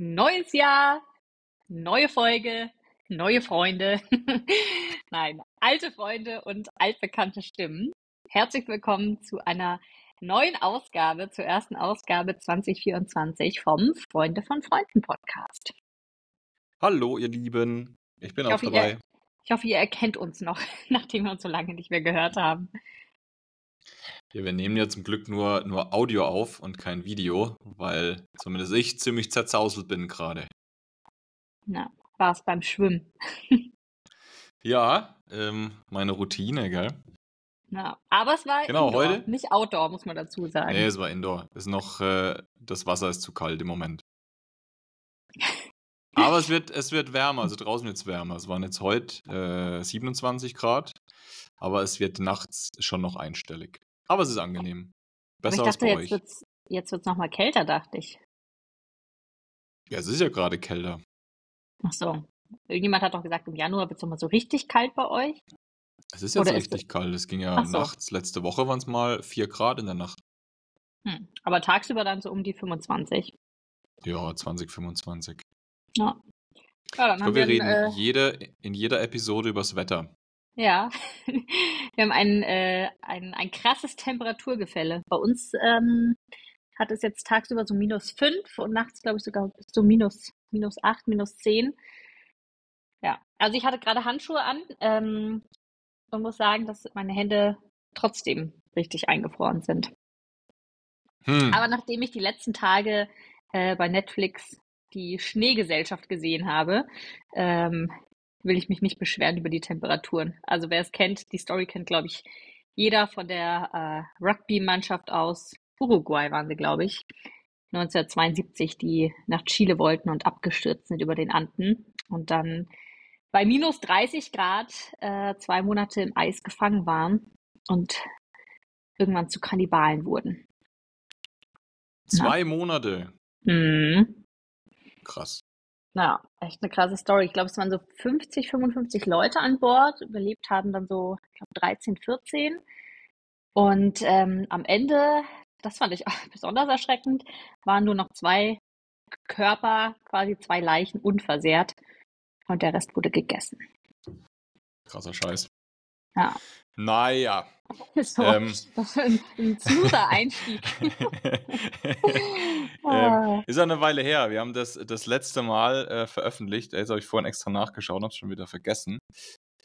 Neues Jahr, neue Folge, neue Freunde. Nein, alte Freunde und altbekannte Stimmen. Herzlich willkommen zu einer neuen Ausgabe, zur ersten Ausgabe 2024 vom Freunde von Freunden Podcast. Hallo, ihr Lieben. Ich bin ich auch hoffe, dabei. Ihr, ich hoffe, ihr erkennt uns noch, nachdem wir uns so lange nicht mehr gehört haben. Ja, wir nehmen ja zum Glück nur, nur Audio auf und kein Video, weil zumindest ich ziemlich zerzauselt bin gerade. Na, war es beim Schwimmen. ja, ähm, meine Routine, gell? Na, aber es war genau, Indoor, heute? nicht Outdoor, muss man dazu sagen. Nee, es war Indoor. Ist noch, äh, das Wasser ist zu kalt im Moment. aber es wird, es wird wärmer, also draußen wird es wärmer. Es waren jetzt heute äh, 27 Grad, aber es wird nachts schon noch einstellig. Aber es ist angenehm. Besser Aber ich dachte, als bei jetzt wird's, jetzt wird's nochmal kälter, dachte ich. Ja, es ist ja gerade kälter. Ach so. Irgendjemand hat doch gesagt, im Januar wird es nochmal so richtig kalt bei euch. Es ist jetzt Oder ist richtig es- kalt. Es ging ja so. nachts. Letzte Woche waren es mal 4 Grad in der Nacht. Hm. Aber tagsüber dann so um die 25. Ja, 2025. Ja. Ja, dann Ich glaube, wir reden äh, jede, in jeder Episode übers Wetter. Ja, wir haben ein, äh, ein, ein krasses Temperaturgefälle. Bei uns ähm, hat es jetzt tagsüber so minus 5 und nachts, glaube ich, sogar so minus, minus 8, minus 10. Ja, also ich hatte gerade Handschuhe an ähm, und muss sagen, dass meine Hände trotzdem richtig eingefroren sind. Hm. Aber nachdem ich die letzten Tage äh, bei Netflix die Schneegesellschaft gesehen habe, ähm, will ich mich nicht beschweren über die Temperaturen. Also wer es kennt, die Story kennt, glaube ich, jeder von der äh, Rugby-Mannschaft aus Uruguay waren sie, glaube ich. 1972, die nach Chile wollten und abgestürzt sind über den Anden und dann bei minus 30 Grad äh, zwei Monate im Eis gefangen waren und irgendwann zu Kannibalen wurden. Zwei Monate. Mhm. Krass. Ja, echt eine krasse Story. Ich glaube, es waren so 50, 55 Leute an Bord. Überlebt haben dann so, ich glaube, 13, 14. Und ähm, am Ende, das fand ich auch besonders erschreckend, waren nur noch zwei Körper, quasi zwei Leichen unversehrt. Und der Rest wurde gegessen. Krasser Scheiß. Ja. Naja. So, Ähm. das war ein, ein smoother Einstieg. ähm, Ah. ist ja eine Weile her. Wir haben das das letzte Mal äh, veröffentlicht. Jetzt habe ich vorhin extra nachgeschaut, habe es schon wieder vergessen.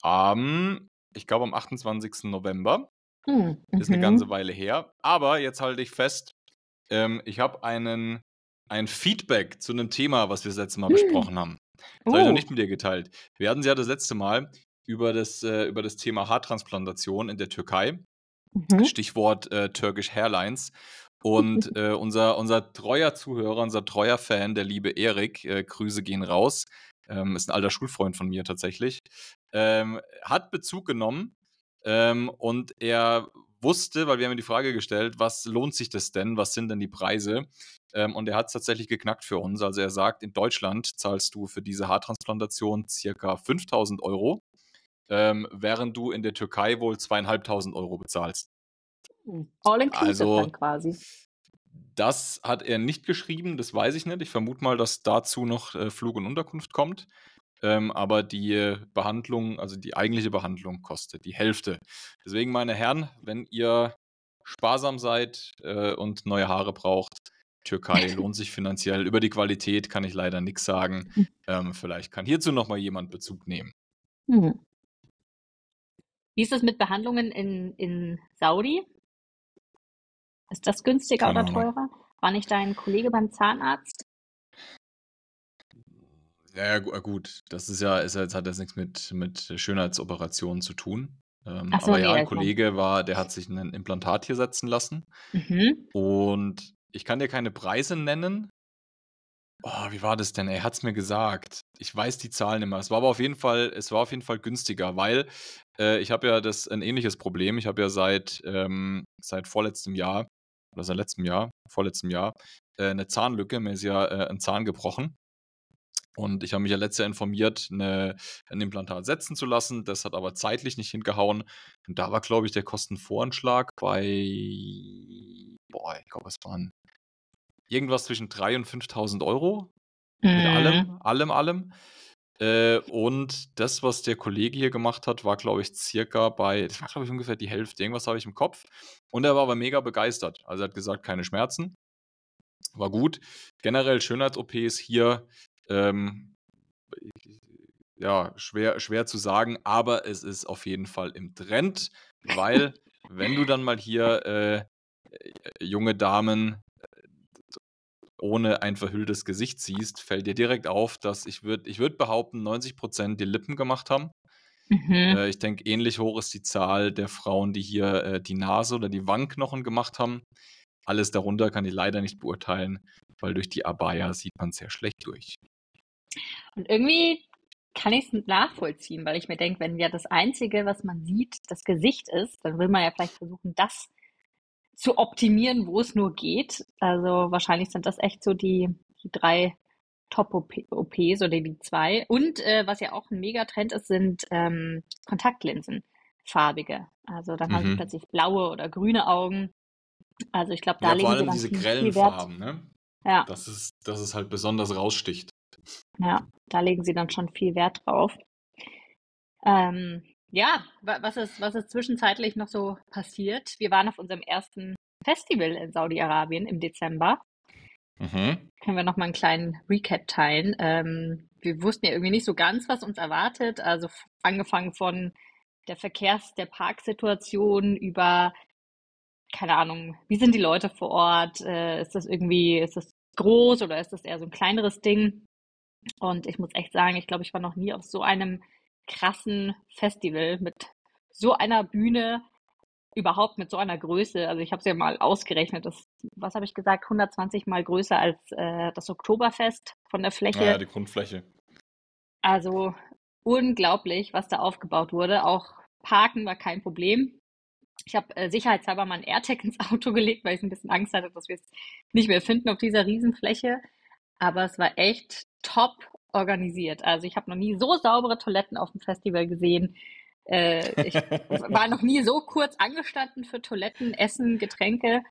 Am, ich glaube, am 28. November. Hm, Ist eine mhm. ganze Weile her. Aber jetzt halte ich fest, ähm, ich habe einen ein Feedback zu einem Thema, was wir das letzte Mal Hm. besprochen haben. Das habe ich noch Oh. nicht mit dir geteilt. Wir hatten sie ja das letzte Mal über das, äh, über das Thema Haartransplantation in der Türkei. Mhm. Stichwort äh, Turkish Hairlines. Und äh, unser, unser treuer Zuhörer, unser treuer Fan, der liebe Erik, äh, Grüße gehen raus, ähm, ist ein alter Schulfreund von mir tatsächlich, ähm, hat Bezug genommen ähm, und er wusste, weil wir haben ihm die Frage gestellt, was lohnt sich das denn, was sind denn die Preise? Ähm, und er hat es tatsächlich geknackt für uns. Also er sagt, in Deutschland zahlst du für diese Haartransplantation circa 5000 Euro, ähm, während du in der Türkei wohl zweieinhalbtausend Euro bezahlst. All inclusive Also, dann quasi. Das hat er nicht geschrieben, das weiß ich nicht. Ich vermute mal, dass dazu noch äh, Flug und Unterkunft kommt. Ähm, aber die Behandlung, also die eigentliche Behandlung, kostet die Hälfte. Deswegen, meine Herren, wenn ihr sparsam seid äh, und neue Haare braucht, Türkei lohnt sich finanziell. Über die Qualität kann ich leider nichts sagen. Ähm, vielleicht kann hierzu nochmal jemand Bezug nehmen. Hm. Wie ist das mit Behandlungen in, in Saudi? Ist das günstiger Keine oder Ahnung. teurer? War nicht dein Kollege beim Zahnarzt? Ja, ja, äh, gut, das ist ja, ist ja jetzt hat das nichts mit, mit Schönheitsoperationen zu tun. Ähm, so, aber nee, ja, ein mein- Kollege war, der hat sich ein Implantat hier setzen lassen. Mhm. Und ich kann dir keine Preise nennen. Oh, wie war das denn? Er hat es mir gesagt. Ich weiß die Zahlen immer. Es war aber auf jeden Fall, es war auf jeden Fall günstiger, weil äh, ich habe ja das ein ähnliches Problem. Ich habe ja seit, ähm, seit vorletztem Jahr oder seit letztem Jahr, vorletztem Jahr, äh, eine Zahnlücke. Mir ist ja äh, ein Zahn gebrochen. Und ich habe mich ja letztes informiert, eine, ein Implantat setzen zu lassen. Das hat aber zeitlich nicht hingehauen. Und da war, glaube ich, der Kostenvoranschlag bei, boah, ich glaube, es waren irgendwas zwischen 3.000 und 5.000 Euro. Mit allem, Mhm. allem, allem. Äh, und das, was der Kollege hier gemacht hat, war, glaube ich, circa bei, das war, glaube ich, ungefähr die Hälfte. Irgendwas habe ich im Kopf. Und er war aber mega begeistert. Also er hat gesagt, keine Schmerzen. War gut. Generell Schönheits-OPs hier, ähm, ja, schwer, schwer zu sagen, aber es ist auf jeden Fall im Trend, weil, wenn du dann mal hier äh, äh, junge Damen ohne ein verhülltes Gesicht siehst, fällt dir direkt auf, dass ich würde ich würd behaupten, 90% die Lippen gemacht haben. Mhm. Äh, ich denke, ähnlich hoch ist die Zahl der Frauen, die hier äh, die Nase oder die Wangenknochen gemacht haben. Alles darunter kann ich leider nicht beurteilen, weil durch die Abaya sieht man sehr schlecht durch. Und irgendwie kann ich es nachvollziehen, weil ich mir denke, wenn ja das Einzige, was man sieht, das Gesicht ist, dann will man ja vielleicht versuchen, das zu optimieren, wo es nur geht. Also wahrscheinlich sind das echt so die, die drei Top-OPs oder die zwei. Und äh, was ja auch ein Megatrend ist, sind ähm, Kontaktlinsen, farbige. Also dann haben sie Mhm. plötzlich blaue oder grüne Augen. Also ich glaube, da Ja, legen vor sie allem dann diese viel, grellen. Farben, ne? Ja, Das ist, dass es halt besonders raussticht. ja, da legen sie dann schon viel Wert drauf. Ähm, ja, wa- was ist, was ist zwischenzeitlich noch so passiert? Wir waren auf unserem ersten Festival in Saudi-Arabien im Dezember. Mhm. Können wir noch mal einen kleinen Recap teilen? Ähm, wir wussten ja irgendwie nicht so ganz, was uns erwartet. Also angefangen von der Verkehrs-, der Parksituation über, keine Ahnung, wie sind die Leute vor Ort? Äh, ist das irgendwie, ist das groß oder ist das eher so ein kleineres Ding? Und ich muss echt sagen, ich glaube, ich war noch nie auf so einem krassen Festival mit so einer Bühne, überhaupt mit so einer Größe. Also ich habe es ja mal ausgerechnet, das, was habe ich gesagt, 120 mal größer als äh, das Oktoberfest von der Fläche. Naja, die Grundfläche. Also unglaublich, was da aufgebaut wurde. Auch Parken war kein Problem. Ich habe äh, sicherheitshalber mal ein AirTag ins Auto gelegt, weil ich ein bisschen Angst hatte, dass wir es nicht mehr finden auf dieser Riesenfläche. Aber es war echt top organisiert. Also ich habe noch nie so saubere Toiletten auf dem Festival gesehen. Äh, ich war noch nie so kurz angestanden für Toiletten, Essen, Getränke.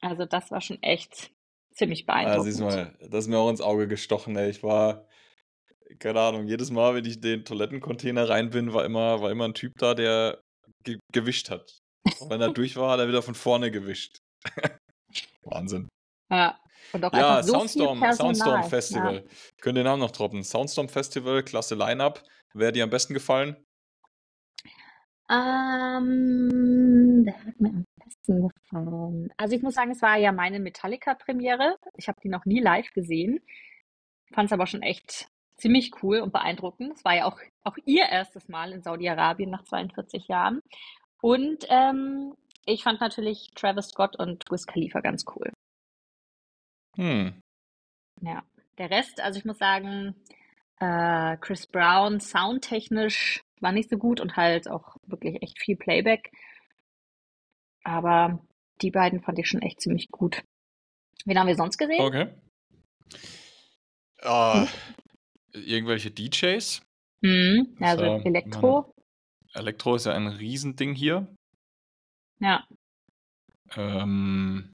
Also das war schon echt ziemlich Ah, siehst beeindruckend. mal, das ist mir auch ins Auge gestochen, ey. Ich war, keine Ahnung, jedes Mal, wenn ich in den Toilettencontainer rein bin, war immer, war immer ein Typ da, der ge gewischt hat. Und wenn er durch war, hat er wieder von vorne gewischt. Wahnsinn. Ja, und auch Ja, so Soundstorm. Soundstorm Ja. Festival. Könnt den Namen noch droppen. Soundstorm Festival, klasse Line-Up. Wer hat dir am besten gefallen? Ähm, wer hat mir am besten gefallen? Also ich muss sagen, es war ja meine Metallica-Premiere. Ich habe die noch nie live gesehen. Fand es aber schon echt ziemlich cool und beeindruckend. Es war ja auch, auch ihr erstes Mal in Saudi-Arabien nach 42 Jahren. Und ähm, ich fand natürlich Travis Scott und Wiz Khalifa ganz cool. Hm. Ja, der Rest, also ich muss sagen, äh, Chris Brown soundtechnisch war nicht so gut und halt auch wirklich echt viel Playback. Aber die beiden fand ich schon echt ziemlich gut. Wen haben wir sonst gesehen? Okay. Ah, irgendwelche DJs? Hm, also war- Elektro. Elektro ist ja ein Riesending hier. Ja, Ähm,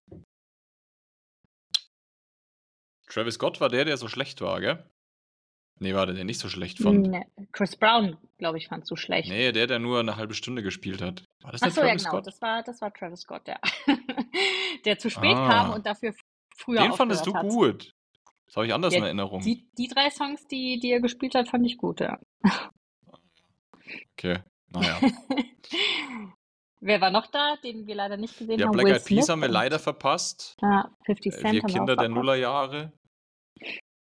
Travis Scott war der, der so schlecht war, gell? Nee, war der, der nicht so schlecht fand. ne, Chris Brown, glaube ich, fand so schlecht. Nee, der, der nur eine halbe Stunde gespielt hat. War das Ach nicht so, ja, Travis genau, Scott? das war, das war Travis Scott, ja. Der zu spät Ah. kam und dafür früher Den fandest du hat. gut. Das habe ich anders Ja, in Erinnerung. Die, die drei Songs, die, die er gespielt hat, fand ich gut, ja. Okay, naja. Wer war noch da, den wir leider nicht gesehen Ja, haben? Black Will Eyed Peas haben wir leider verpasst. Ja, 50 Äh, Cent Wir Kinder der. Nullerjahre.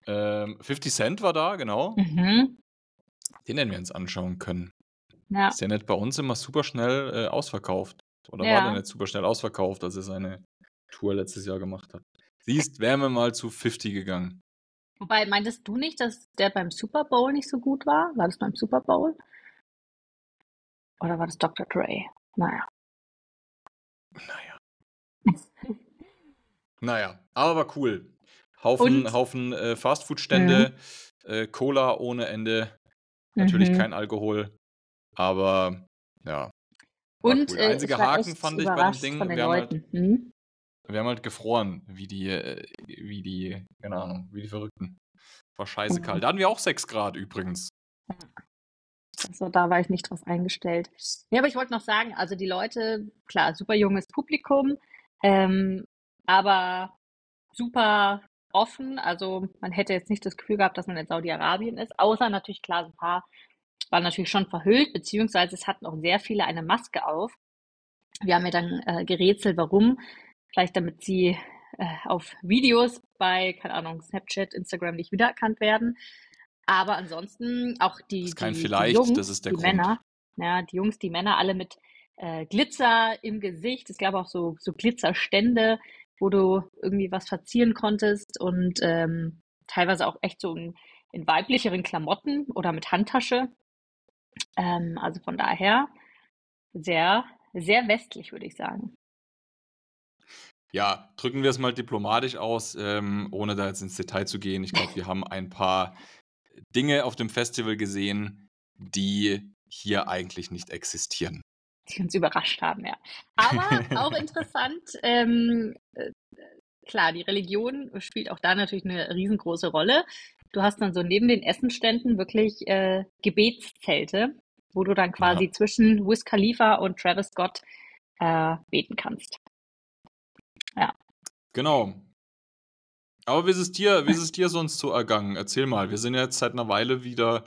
Ähm, 50 Cent war da, genau. Mhm. Den hätten wir uns anschauen können. Ja, Ist der nicht bei uns immer super schnell äh, ausverkauft? Oder war Ja. der nicht super schnell ausverkauft, als er seine Tour letztes Jahr gemacht hat? Siehst, wären wir mal zu 50 gegangen. wobei, meintest du nicht, dass der beim Super Bowl nicht so gut war? War das beim Super Bowl? Oder war das Dr. Dre? Naja. Naja. Naja, aber war cool. Haufen, Und- Haufen äh, Fastfood-Stände, äh, Cola ohne Ende. Natürlich Mhm. kein Alkohol. Aber ja, Und cool. äh, Einziger ich war Haken fand ich bei dem Ding, wir haben halt- Leuten. Hm? wir haben halt gefroren, wie die, äh, wie die, keine Ahnung, wie die Verrückten. War scheiße kalt. Da hatten wir auch 6 Grad übrigens. Also da war ich nicht drauf eingestellt. Ja, aber ich wollte noch sagen, also die Leute, klar, super junges Publikum, ähm, aber super offen. Also man hätte jetzt nicht das Gefühl gehabt, dass man in Saudi-Arabien ist, außer natürlich klar, ein paar waren natürlich schon verhüllt, beziehungsweise es hatten auch sehr viele eine Maske auf. Wir haben ja dann äh, gerätselt, warum. Vielleicht damit sie äh, auf Videos bei, keine Ahnung, Snapchat, Instagram nicht wiedererkannt werden. Aber ansonsten auch die, Das ist kein die, die Vielleicht, Jungs, das ist der die Grund. Männer, ja, die Jungs, die Männer alle mit äh, Glitzer im Gesicht. Es gab auch so, so Glitzerstände, wo du irgendwie was verzieren konntest und ähm, teilweise auch echt so in, in weiblicheren Klamotten oder mit Handtasche. Ähm, also von daher sehr, sehr westlich, würde ich sagen. Ja, drücken wir es mal diplomatisch aus, ähm, ohne da jetzt ins Detail zu gehen. Ich glaube, wir haben ein paar Dinge auf dem Festival gesehen, die hier eigentlich nicht existieren. Die uns überrascht haben, ja. Aber auch interessant, ähm, äh, klar, die Religion spielt auch da natürlich eine riesengroße Rolle. Du hast dann so neben den Essenständen wirklich äh, Gebetszelte, wo du dann quasi Ja, zwischen Wiz Khalifa und Travis Scott äh, beten kannst. Ja. genau. Aber wie ist es dir, wie ist es dir sonst so ergangen? Erzähl mal. Wir sind ja jetzt seit einer Weile wieder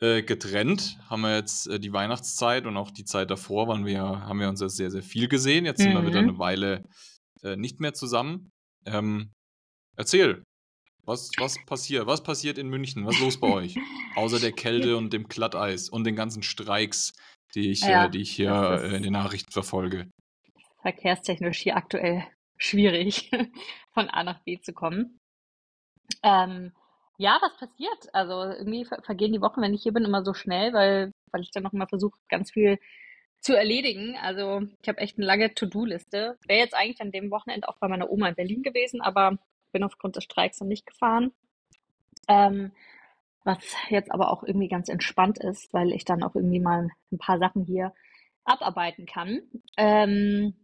äh, getrennt. Haben wir jetzt äh, die Weihnachtszeit und auch die Zeit davor waren wir, haben wir uns ja sehr, sehr viel gesehen. Jetzt sind wir wieder Mhm. eine Weile äh, nicht mehr zusammen. Ähm, erzähl. Was, was passiert? Was passiert in München? Was ist los bei euch? Außer der Kälte und dem Glatteis und den ganzen Streiks, die ich, Ja, die ich hier äh, in den Nachrichten verfolge. verkehrstechnisch hier aktuell schwierig, von A nach B zu kommen. Ähm, ja, was passiert? Also irgendwie ver vergehen die Wochen, wenn ich hier bin, immer so schnell, weil, weil ich dann noch mal versuche, ganz viel zu erledigen. Also ich habe echt eine lange To-Do-Liste. Wäre jetzt eigentlich an dem Wochenende auch bei meiner Oma in Berlin gewesen, aber bin aufgrund des Streiks dann nicht gefahren. Ähm, was jetzt aber auch irgendwie ganz entspannt ist, weil ich dann auch irgendwie mal ein paar Sachen hier abarbeiten kann. Ähm,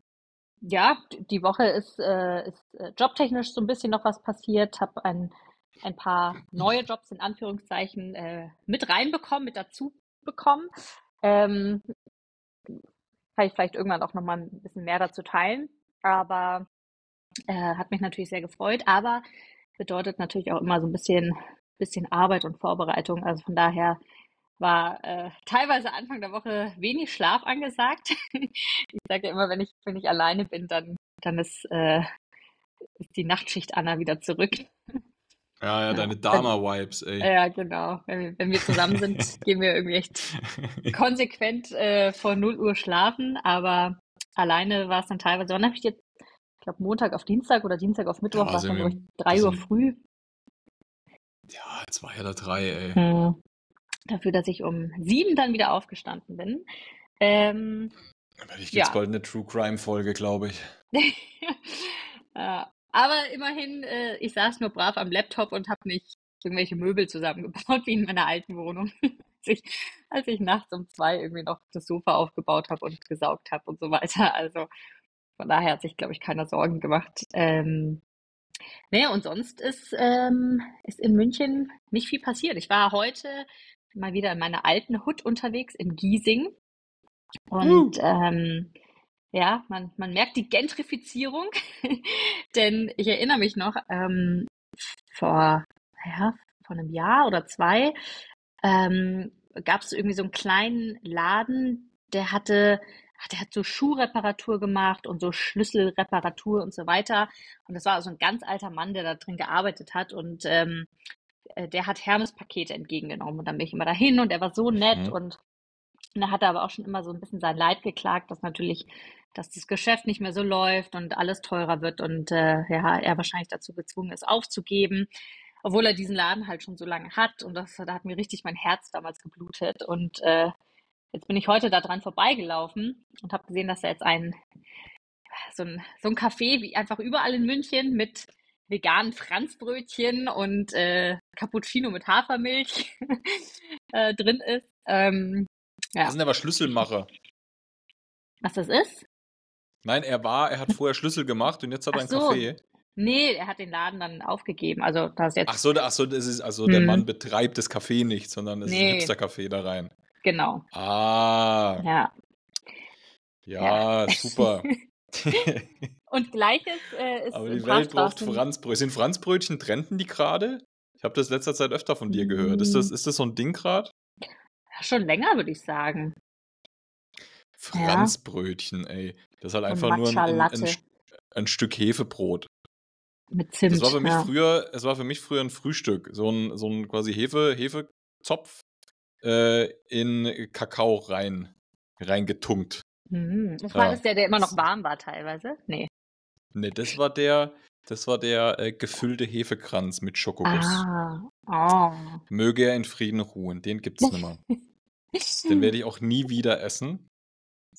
ja, die Woche ist, äh, ist äh, jobtechnisch so ein bisschen noch was passiert, habe ein, ein paar neue Jobs in Anführungszeichen äh, mit reinbekommen, mit dazu bekommen. Ähm, kann ich vielleicht irgendwann auch nochmal ein bisschen mehr dazu teilen, aber äh, hat mich natürlich sehr gefreut, aber bedeutet natürlich auch immer so ein bisschen, bisschen Arbeit und Vorbereitung. Also von daher war äh, teilweise Anfang der Woche wenig Schlaf angesagt. Ich sage ja immer, wenn ich, wenn ich alleine bin, dann, dann ist, äh, ist die Nachtschicht Anna wieder zurück. Ja, ja, deine wenn, Dama-Vibes, ey. ja, genau. Wenn wir, wenn wir zusammen sind, gehen wir irgendwie echt konsequent äh, vor 0 Uhr schlafen, aber alleine war es dann teilweise, wann habe ich jetzt, ich glaube Montag auf Dienstag oder Dienstag auf Mittwoch Ja, war es dann, glaube ich, wir 3 Uhr früh. ja, jetzt war ja da drei, ey. Hm. Dafür, dass ich um sieben dann wieder aufgestanden bin. Ähm, Vielleicht gibt's ja. bald eine True Crime-Folge, glaube ich. Ja, aber immerhin, äh, ich saß nur brav am Laptop und habe nicht irgendwelche Möbel zusammengebaut, wie in meiner alten Wohnung, als ich, als ich nachts um zwei irgendwie noch das Sofa aufgebaut habe und gesaugt habe und so weiter. Also von daher hat sich, glaube ich, keiner Sorgen gemacht. Ähm, naja, und sonst ist, ähm, ist in München nicht viel passiert. Ich war heute mal wieder in meiner alten Hut unterwegs in Giesing und Uh. ähm, ja, man, man merkt die Gentrifizierung, denn ich erinnere mich noch, ähm, vor, ja, vor einem Jahr oder zwei ähm, gab es irgendwie so einen kleinen Laden, der hatte, der hat so Schuhreparatur gemacht und so Schlüsselreparatur und so weiter. Und das war so ein ganz alter Mann, der da drin gearbeitet hat und ähm, äh, der hat Hermes-Pakete entgegengenommen und dann bin ich immer dahin und er war so nett Mhm. und und er hatte aber auch schon immer so ein bisschen sein Leid geklagt, dass natürlich, dass das Geschäft nicht mehr so läuft und alles teurer wird und äh, ja, er wahrscheinlich dazu gezwungen ist, aufzugeben, obwohl er diesen Laden halt schon so lange hat. Und das, da hat mir richtig mein Herz damals geblutet. Und äh, jetzt bin ich heute da dran vorbeigelaufen und habe gesehen, dass er jetzt ein so ein, so ein Café wie einfach überall in München mit veganen Franzbrötchen und äh, Cappuccino mit Hafermilch äh, drin ist. Ähm, Das ja, sind aber Schlüsselmacher. was das ist? Nein, er war, er hat vorher Schlüssel gemacht und jetzt hat er Ach ein so, Café. Nee, er hat den Laden dann aufgegeben. Also das jetzt. Ach so, ach so, das ist, also der Mann betreibt das Café nicht, sondern es nee. ist ein Hipster-Café da rein. Genau. Ah. Ja. Ja, ja. super. Und gleiches äh, ist. Aber die Welt braucht Franzbrötchen. Sind Franzbrötchen trenden die gerade? Ich habe das letzter Zeit öfter von dir gehört. Ist das, ist das so ein Ding gerade? Ja, schon länger, würde ich sagen. Franzbrötchen, ey. Das ist halt einfach nur ein, ein, ein, ein, Stück Hefebrot. Mit Zimt. Das war für mich ja. früher, es war für mich früher ein Frühstück. So ein, so ein quasi Hefe, Hefezopf äh, in Kakao rein, reingetunkt. Mhm. Das war ja. das der, der immer noch warm war teilweise? Nee. Nee, das war der, das war der äh, gefüllte Hefekranz mit Schokoguss. Ah. Oh. Möge er in Frieden ruhen. Den gibt's nicht mehr. Den werde ich auch nie wieder essen.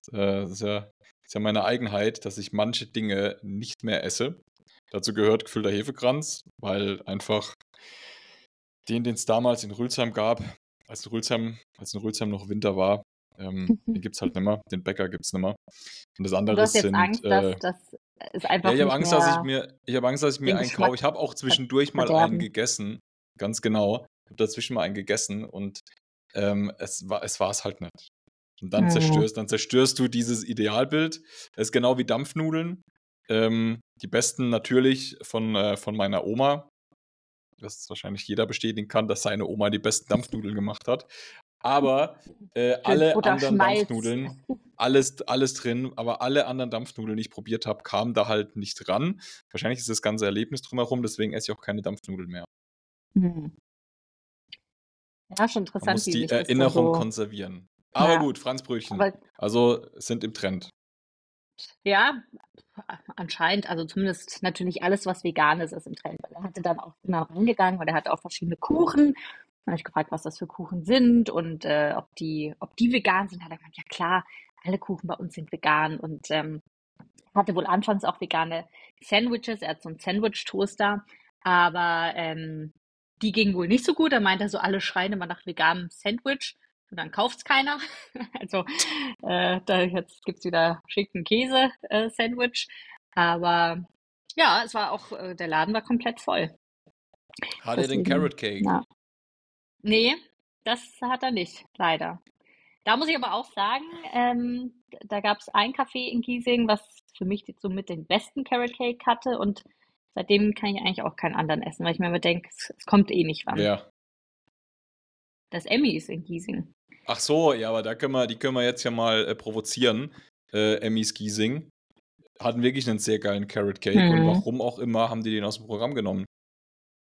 Das, äh, ist, ja, ist ja meine Eigenheit, dass ich manche Dinge nicht mehr esse. Dazu gehört gefüllter Hefekranz, weil einfach den, den es damals in Rülsheim gab, als in Rülsheim, als in Rülsheim noch Winter war, ähm, den gibt es halt nicht mehr. Den Bäcker gibt es nicht mehr. Und das andere du hast jetzt sind. Angst, äh, dass, dass es einfach ja, ich habe Angst, dass ich mir, ich habe Angst, dass ich mir einen kaufe. Ich habe auch zwischendurch mal einen gegessen. Ganz genau. Ich habe dazwischen mal einen gegessen und ähm, es war es war es halt nicht. Und dann Mhm. zerstörst, dann zerstörst du dieses Idealbild. Es ist genau wie Dampfnudeln. Ähm, die besten natürlich von, äh, von meiner Oma. Das wahrscheinlich jeder bestätigen kann, dass seine Oma die besten Dampfnudeln gemacht hat. Aber äh, alle Butter anderen Schmalz. Dampfnudeln, alles, alles drin, aber alle anderen Dampfnudeln, die ich probiert habe, kamen da halt nicht ran. Wahrscheinlich ist das ganze Erlebnis drumherum, deswegen esse ich auch keine Dampfnudeln mehr. Mhm. Ja, schon Man interessant, muss wie die das Erinnerung so. konservieren. Aber Ja, gut, Franzbrötchen. aber Also sind im Trend. ja, anscheinend, also zumindest natürlich alles, was vegan ist, ist im Trend. Weil er hatte dann auch immer rangegangen und er hatte auch verschiedene Kuchen. Dann habe ich gefragt, was das für Kuchen sind und äh, ob die, ob die vegan sind. Hat er gemeint, ja klar, alle Kuchen bei uns sind vegan und ähm, hatte wohl anfangs auch vegane Sandwiches. Er hat so einen Sandwich-Toaster, aber ähm, die gingen wohl nicht so gut. Er meinte so, alle schreien immer nach veganem Sandwich und dann kauft's keiner. Also äh, da jetzt gibt's wieder schicken Käse-Sandwich. Aber ja, es war auch, äh, der Laden war komplett voll. Hat er den Carrot Cake? ja. Nee, das hat er nicht, leider. Da muss ich aber auch sagen, ähm, da gab es ein Café in Giesing, was für mich so mit den besten Carrot Cake hatte und seitdem kann ich eigentlich auch keinen anderen essen, weil ich mir immer denke, es, es kommt eh nicht ran. Ja. Das Emmy ist in Giesing. Ach so, ja, aber da können wir, die können wir jetzt ja mal äh, provozieren. Äh, Emmys Giesing hatten wirklich einen sehr geilen Carrot Cake und Mhm. warum auch immer haben die den aus dem Programm genommen.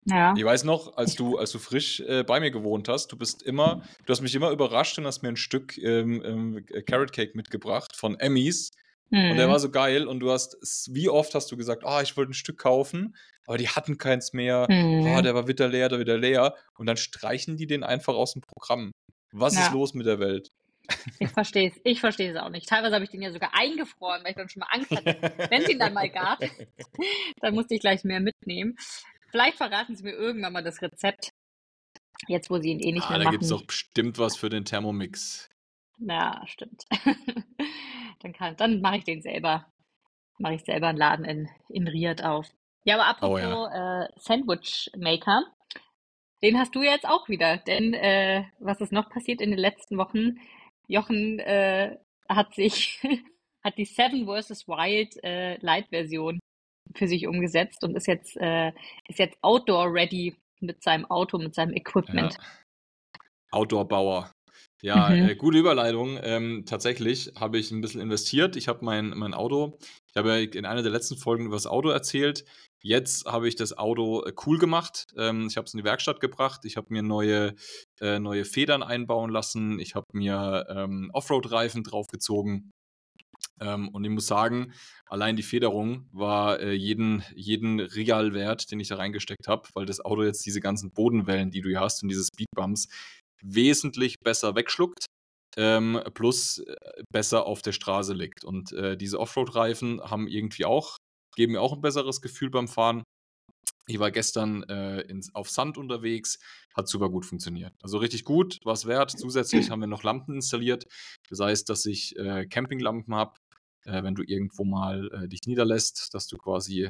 Ja. Ich weiß noch, als du, als du frisch äh, bei mir gewohnt hast, du bist immer, du hast mich immer überrascht und hast mir ein Stück ähm, ähm, Carrot Cake mitgebracht von Emmys. Und der Mhm. war so geil und du hast, wie oft hast du gesagt, ah, ich wollte ein Stück kaufen, aber die hatten keins mehr. Ah, Mhm. der war wieder leer, der wieder leer. Und dann streichen die den einfach aus dem Programm. Was ist Ja. los mit der Welt? Ich verstehe es. Ich verstehe es auch nicht. Teilweise habe ich den ja sogar eingefroren, weil ich dann schon mal Angst hatte, wenn es ihn dann mal gab. Dann musste ich gleich mehr mitnehmen. Vielleicht verraten Sie mir irgendwann mal das Rezept. Jetzt, wo Sie ihn eh nicht Ah, mehr da gibt es machen. doch bestimmt was für den Thermomix. Ja, stimmt. Dann kann, dann mache ich den selber. Mache ich selber einen Laden in, in Riad auf. Ja, aber Oh apropos ja. äh, Sandwich Maker, den hast du jetzt auch wieder. Denn äh, was ist noch passiert in den letzten Wochen? Jochen äh, hat sich hat die Seven vs. Wild äh, Light Version für sich umgesetzt und ist jetzt äh, ist jetzt Outdoor ready mit seinem Auto, mit seinem Ja. Equipment. Outdoor-Bauer. Ja, Mhm. äh, gute Überleitung. Ähm, tatsächlich habe ich ein bisschen investiert. Ich habe mein, mein Auto, ich habe ja in einer der letzten Folgen über das Auto erzählt. Jetzt habe ich das Auto äh, cool gemacht. Ähm, ich habe es in die Werkstatt gebracht. Ich habe mir neue, äh, neue Federn einbauen lassen. Ich habe mir ähm, Offroad-Reifen draufgezogen. Ähm, und ich muss sagen, allein die Federung war äh, jeden, jeden Real wert, den ich da reingesteckt habe, weil das Auto jetzt diese ganzen Bodenwellen, die du hier hast und diese Speedbumps, wesentlich besser wegschluckt, ähm, plus äh, besser auf der Straße liegt. Und äh, diese Offroad-Reifen haben irgendwie auch, geben mir auch ein besseres Gefühl beim Fahren. Ich war gestern äh, ins, auf Sand unterwegs, hat super gut funktioniert. Also richtig gut, war es wert. Zusätzlich haben wir noch Lampen installiert. Das heißt, dass ich äh, Campinglampen habe, äh, wenn du irgendwo mal äh, dich niederlässt, dass du quasi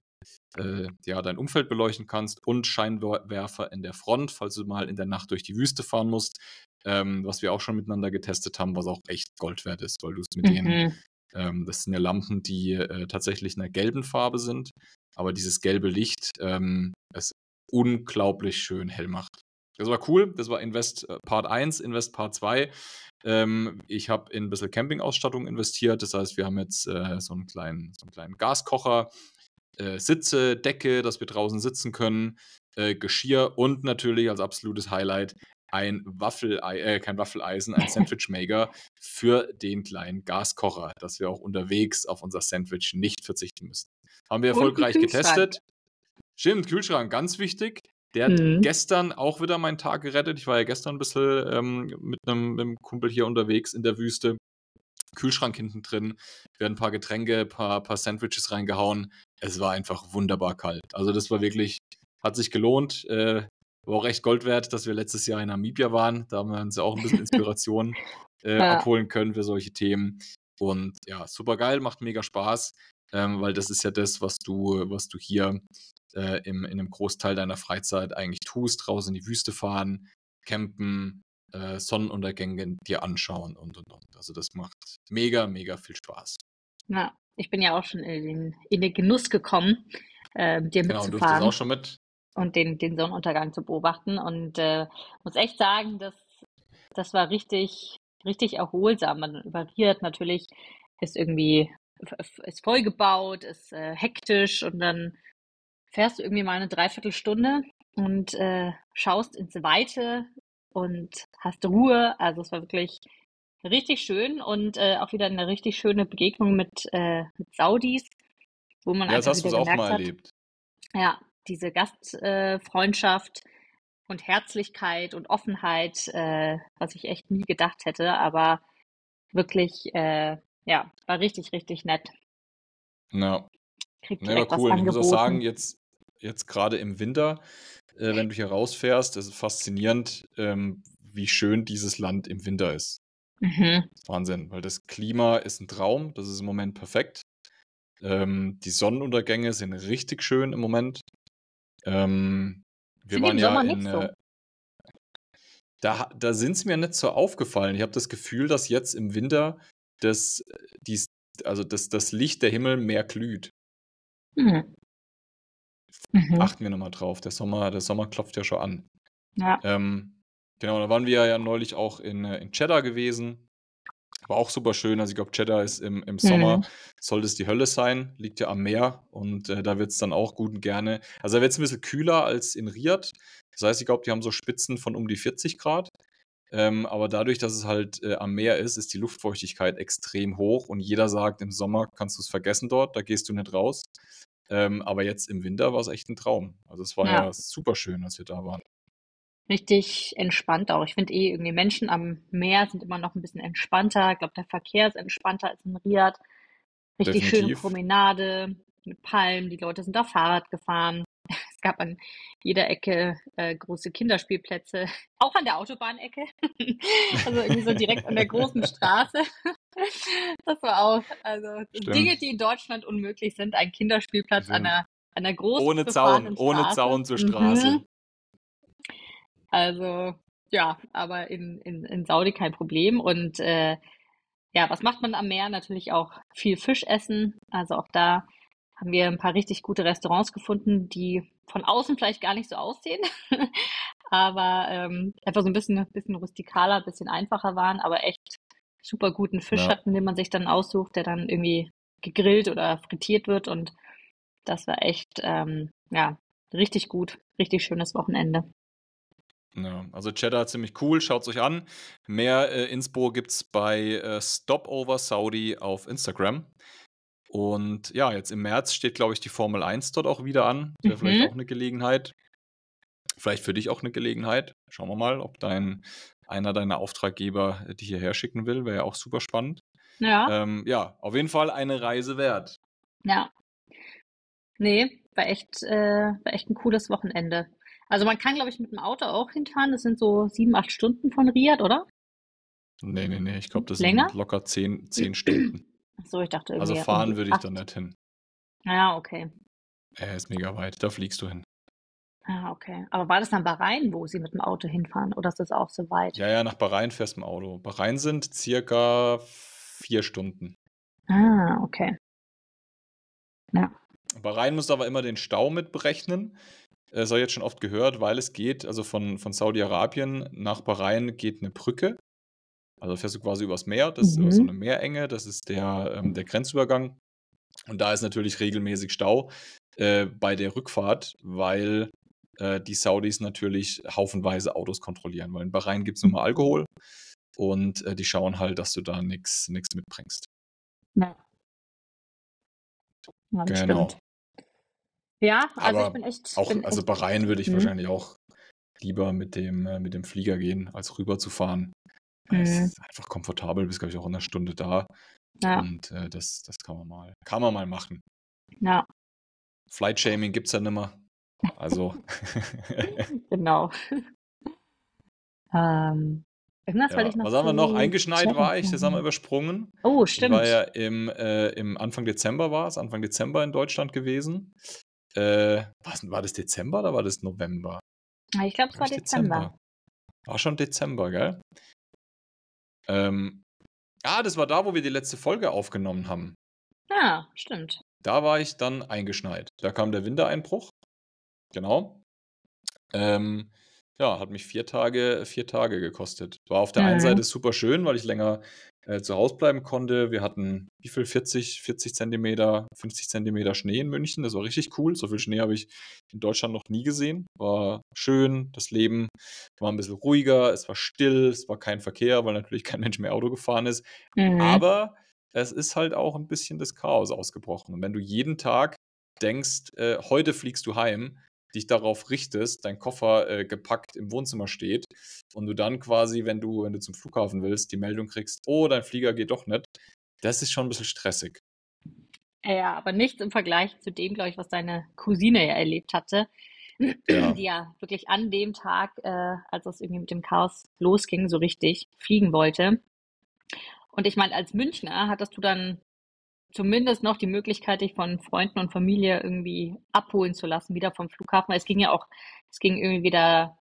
äh, ja, dein Umfeld beleuchten kannst und Scheinwerfer in der Front, falls du mal in der Nacht durch die Wüste fahren musst, ähm, was wir auch schon miteinander getestet haben, was auch echt Gold wert ist, weil du es mit mhm. denen, ähm, das sind ja Lampen, die äh, tatsächlich in einer gelben Farbe sind, aber dieses gelbe Licht ähm, es unglaublich schön hell macht. Das war cool. Das war Invest äh, Part 1, Invest Part 2. Ähm, ich habe in ein bisschen Campingausstattung investiert. Das heißt, wir haben jetzt äh, so, einen kleinen, so einen kleinen Gaskocher, äh, Sitze, Decke, dass wir draußen sitzen können, äh, Geschirr und natürlich als absolutes Highlight ein Waffel, äh, kein Waffeleisen, ein Sandwichmaker für den kleinen Gaskocher, dass wir auch unterwegs auf unser Sandwich nicht verzichten müssen. Haben wir erfolgreich getestet. Stimmt, Kühlschrank, ganz wichtig. Der hat mhm. gestern auch wieder meinen Tag gerettet. Ich war ja gestern ein bisschen ähm, mit, einem, mit einem Kumpel hier unterwegs in der Wüste. Kühlschrank hinten drin, werden ein paar Getränke, ein paar, paar Sandwiches reingehauen. Es war einfach wunderbar kalt. Also das war wirklich, hat sich gelohnt. Äh, war auch echt Gold wert, dass wir letztes Jahr in Namibia waren. Da haben wir uns auch ein bisschen Inspiration äh, ja. abholen können für solche Themen. Und ja, super geil, macht mega Spaß, ähm, weil das ist ja das, was du, was du hier äh, im, in einem Großteil deiner Freizeit eigentlich tust, draußen in die Wüste fahren, campen, äh, Sonnenuntergänge dir anschauen und und und. Also das macht mega, mega viel Spaß. Ja, ich bin ja auch schon in den, in den Genuss gekommen, äh, dir genau, mitzufahren. Genau, auch schon mit. Und den, den Sonnenuntergang zu beobachten. Und äh, muss echt sagen, das, das war richtig, richtig erholsam. Man variiert natürlich, ist irgendwie ist vollgebaut, ist äh, hektisch und dann fährst du irgendwie mal eine Dreiviertelstunde und äh, schaust ins Weite und hast Ruhe. Also es war wirklich richtig schön und äh, auch wieder eine richtig schöne Begegnung mit, äh, mit Saudis, wo man ja, das hast auch mal hat, erlebt. Ja, diese Gastfreundschaft und Herzlichkeit und Offenheit, äh, was ich echt nie gedacht hätte, aber wirklich, äh, ja, war richtig, richtig nett. Ja. Kriegt ja, war cool. Ich muss auch sagen, jetzt, jetzt gerade im Winter, äh, wenn du hier rausfährst, ist es faszinierend, ähm, wie schön dieses Land im Winter ist. Mhm. Wahnsinn, weil das Klima ist ein Traum, das ist im Moment perfekt. Ähm, die Sonnenuntergänge sind richtig schön im Moment. Ähm, wir waren ja in. So. Äh, da, da sind es mir nicht so aufgefallen. Ich habe das Gefühl, dass jetzt im Winter das, dies, also das, das Licht der Himmel mehr glüht. Mhm. Mhm. Achten wir nochmal drauf. Der Sommer, der Sommer klopft ja schon an. Ja. Ähm, genau, da waren wir ja neulich auch in, äh, in Cheddar gewesen. War auch super schön. Also ich glaube, Cheddar ist im, im Sommer, mhm. sollte es die Hölle sein, liegt ja am Meer und äh, da wird es dann auch gut und gerne. Also da wird es ein bisschen kühler als in Riyadh. Das heißt, ich glaube, die haben so Spitzen von um die 40 Grad. Ähm, aber dadurch, dass es halt äh, am Meer ist, ist die Luftfeuchtigkeit extrem hoch und jeder sagt, im Sommer kannst du es vergessen dort, da gehst du nicht raus. Ähm, aber jetzt im Winter war es echt ein Traum. Also es war ja, ja super schön, als wir da waren. Richtig entspannt auch. Ich finde eh irgendwie Menschen am Meer sind immer noch ein bisschen entspannter. Ich glaube, der Verkehr ist entspannter als in Riyadh. Richtig Definitiv. schöne Promenade mit Palmen. Die Leute sind auf Fahrrad gefahren. Es gab an jeder Ecke äh, große Kinderspielplätze, auch an der Autobahnecke. also irgendwie so direkt an der großen Straße. das war auch, also Stimmt. Dinge, die in Deutschland unmöglich sind, ein Kinderspielplatz an einer, an einer großen Ohne Zaun, ohne Zaun zur Straße. Mhm. Also ja, aber in, in, in Saudi kein Problem. Und äh, ja, was macht man am Meer? Natürlich auch viel Fisch essen. Also auch da haben wir ein paar richtig gute Restaurants gefunden, die von außen vielleicht gar nicht so aussehen, aber ähm, einfach so ein bisschen, bisschen rustikaler, ein bisschen einfacher waren, aber echt super guten Fisch ja. hatten, den man sich dann aussucht, der dann irgendwie gegrillt oder frittiert wird und das war echt, ähm, ja, richtig gut, richtig schönes Wochenende. Ja, also Cheddar ziemlich cool, schaut es euch an. Mehr äh, Inspo gibt es bei äh, Stopover Saudi auf Instagram. Und ja, jetzt im März steht, glaube ich, die Formel 1 dort auch wieder an. Wäre mhm. vielleicht auch eine Gelegenheit. Vielleicht für dich auch eine Gelegenheit. Schauen wir mal, ob dein einer deiner Auftraggeber dich hierher schicken will. Wäre ja auch super spannend. Ja. Ähm, ja, auf jeden Fall eine Reise wert. Ja. Nee, war echt, äh, war echt ein cooles Wochenende. Also man kann, glaube ich, mit dem Auto auch hinfahren. Das sind so sieben, acht Stunden von Riyadh, oder? Nee, nee, nee. Ich glaube, das Länger? sind locker zehn, zehn Stunden. Ach so, ich dachte irgendwie. Also fahren würde ich da nicht hin. Ja, okay. Er ist mega weit, da fliegst du hin. Ah, okay. Aber war das dann Bahrain, wo Sie mit dem Auto hinfahren? Oder ist das auch so weit? Ja, ja, nach Bahrain fährst du im Auto. Bahrain sind circa vier Stunden. Ah, okay. Ja. Bahrain musst du aber immer den Stau mit habe ich jetzt schon oft gehört, weil es geht, also von, von Saudi-Arabien nach Bahrain geht eine Brücke. Also fährst du quasi übers Meer, das ist so Mhm. eine Meerenge, das ist der, ähm, der Grenzübergang. Und da ist natürlich regelmäßig Stau äh, bei der Rückfahrt, weil äh, die Saudis natürlich haufenweise Autos kontrollieren. Weil in Bahrain gibt es nur mal Alkohol und äh, die schauen halt, dass du da nichts mitbringst. Ja. Ja, Genau. stimmt. Ja, also ich Aber bin echt, auch, bin also echt, Bahrain würde ich Mhm. wahrscheinlich auch lieber mit dem, äh, mit dem Flieger gehen, als rüber zu fahren. Weil Es Mhm. ist einfach komfortabel, bist, glaube ich, auch in einer Stunde da. ja, Und äh, das, das kann man mal, kann man mal machen. ja, Flight-Shaming gibt es ja nimmer. Also, genau. Ähm, ja. ich Was haben wir noch? Eingeschneit war ich, das haben wir sagen. übersprungen. Oh, Ich war ja stimmt. im, äh, im Anfang Dezember war es, Anfang Dezember in Deutschland gewesen. Äh, was, war das Dezember oder war das November? Ah, Ich glaube, es war ich Dezember. Dezember. War schon Dezember, gell? Ähm, ah, das war da, wo wir die letzte Folge aufgenommen haben. Ja, stimmt. Da war ich dann eingeschneit. Da kam der Wintereinbruch. Genau. Ähm, ja, hat mich vier Tage, vier Tage gekostet. War auf der einen Seite Mhm. super schön, weil ich länger äh, zu Hause bleiben konnte. Wir hatten wie viel? 40, 40 Zentimeter, 50 Zentimeter Schnee in München. Das war richtig cool. So viel Schnee habe ich in Deutschland noch nie gesehen. War schön. Das Leben war ein bisschen ruhiger. Es war still. Es war kein Verkehr, weil natürlich kein Mensch mehr Auto gefahren ist. Mhm. Aber es ist halt auch ein bisschen das Chaos ausgebrochen. Und wenn du jeden Tag denkst, äh, heute fliegst du heim, dich darauf richtest, dein Koffer äh, gepackt im Wohnzimmer steht und du dann quasi, wenn du, wenn du zum Flughafen willst, die Meldung kriegst, oh, dein Flieger geht doch nicht, das ist schon ein bisschen stressig. Ja, aber nichts im Vergleich zu dem, glaube ich, was deine Cousine ja erlebt hatte, Ja. die ja wirklich an dem Tag, äh, als es irgendwie mit dem Chaos losging, so richtig fliegen wollte. Und ich meine, als Münchner hattest du dann zumindest noch die Möglichkeit, dich von Freunden und Familie irgendwie abholen zu lassen, wieder vom Flughafen. Es ging ja auch, es ging irgendwie weder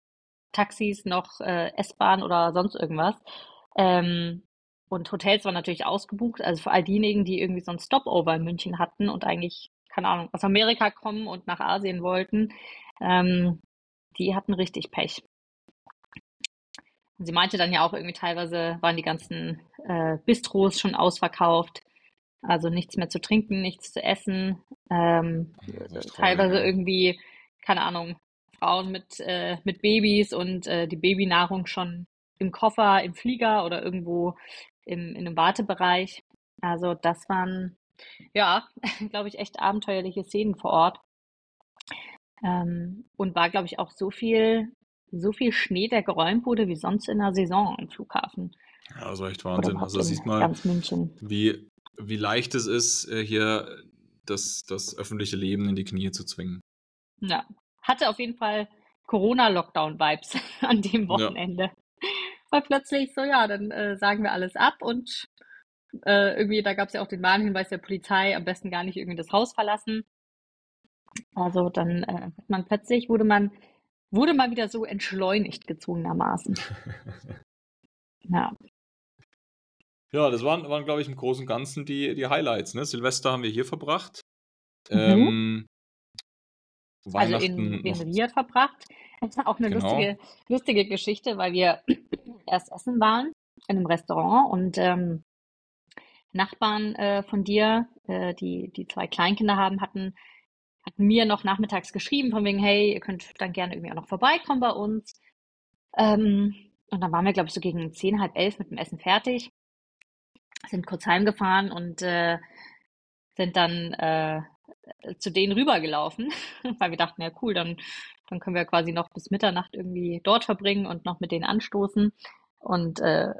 Taxis noch äh, S-Bahn oder sonst irgendwas. Ähm, und Hotels waren natürlich ausgebucht, also für all diejenigen, die irgendwie so ein Stopover in München hatten und eigentlich, keine Ahnung, aus Amerika kommen und nach Asien wollten, ähm, die hatten richtig Pech. Sie meinte dann ja auch irgendwie teilweise waren die ganzen äh, Bistros schon ausverkauft, also nichts mehr zu trinken, nichts zu essen, ähm, traurig, teilweise ja. irgendwie, keine Ahnung, Frauen mit, äh, mit Babys und äh, die Babynahrung schon im Koffer, im Flieger oder irgendwo im, in einem Wartebereich. Also das waren, ja, glaube ich, echt abenteuerliche Szenen vor Ort. Ähm, und war, glaube ich, auch so viel, so viel Schnee, der geräumt wurde, wie sonst in der Saison am Flughafen. Ja, also echt Wahnsinn. Also in siehst mal, wie, wie leicht es ist, äh, hier das, das öffentliche Leben in die Knie zu zwingen. Ja. Hatte auf jeden Fall Corona-Lockdown-Vibes an dem Ja. Wochenende. Weil plötzlich so, ja, dann äh, sagen wir alles ab und äh, irgendwie, da gab es ja auch den Warnhinweis der Polizei, am besten gar nicht irgendwie das Haus verlassen. Also dann äh, hat man plötzlich, wurde man, wurde man wieder so entschleunigt gezwungenermaßen. Ja. Ja, das waren, waren glaube ich, im Großen und Ganzen die, die Highlights. Ne? Silvester haben wir hier verbracht. Mhm. Ähm, Also in, in. Riyadh verbracht. Das war auch eine Genau. lustige, lustige Geschichte, weil wir erst essen waren in einem Restaurant und ähm, Nachbarn äh, von dir, äh, die, die zwei Kleinkinder haben, hatten, hatten mir noch nachmittags geschrieben, von wegen, hey, ihr könnt dann gerne irgendwie auch noch vorbeikommen bei uns. Ähm, und dann waren wir, glaube ich, so gegen zehn, halb elf mit dem Essen fertig, sind kurz heimgefahren und äh, sind dann äh, zu denen rübergelaufen, weil wir dachten, ja cool, dann, dann können wir quasi noch bis Mitternacht irgendwie dort verbringen und noch mit denen anstoßen. Und äh,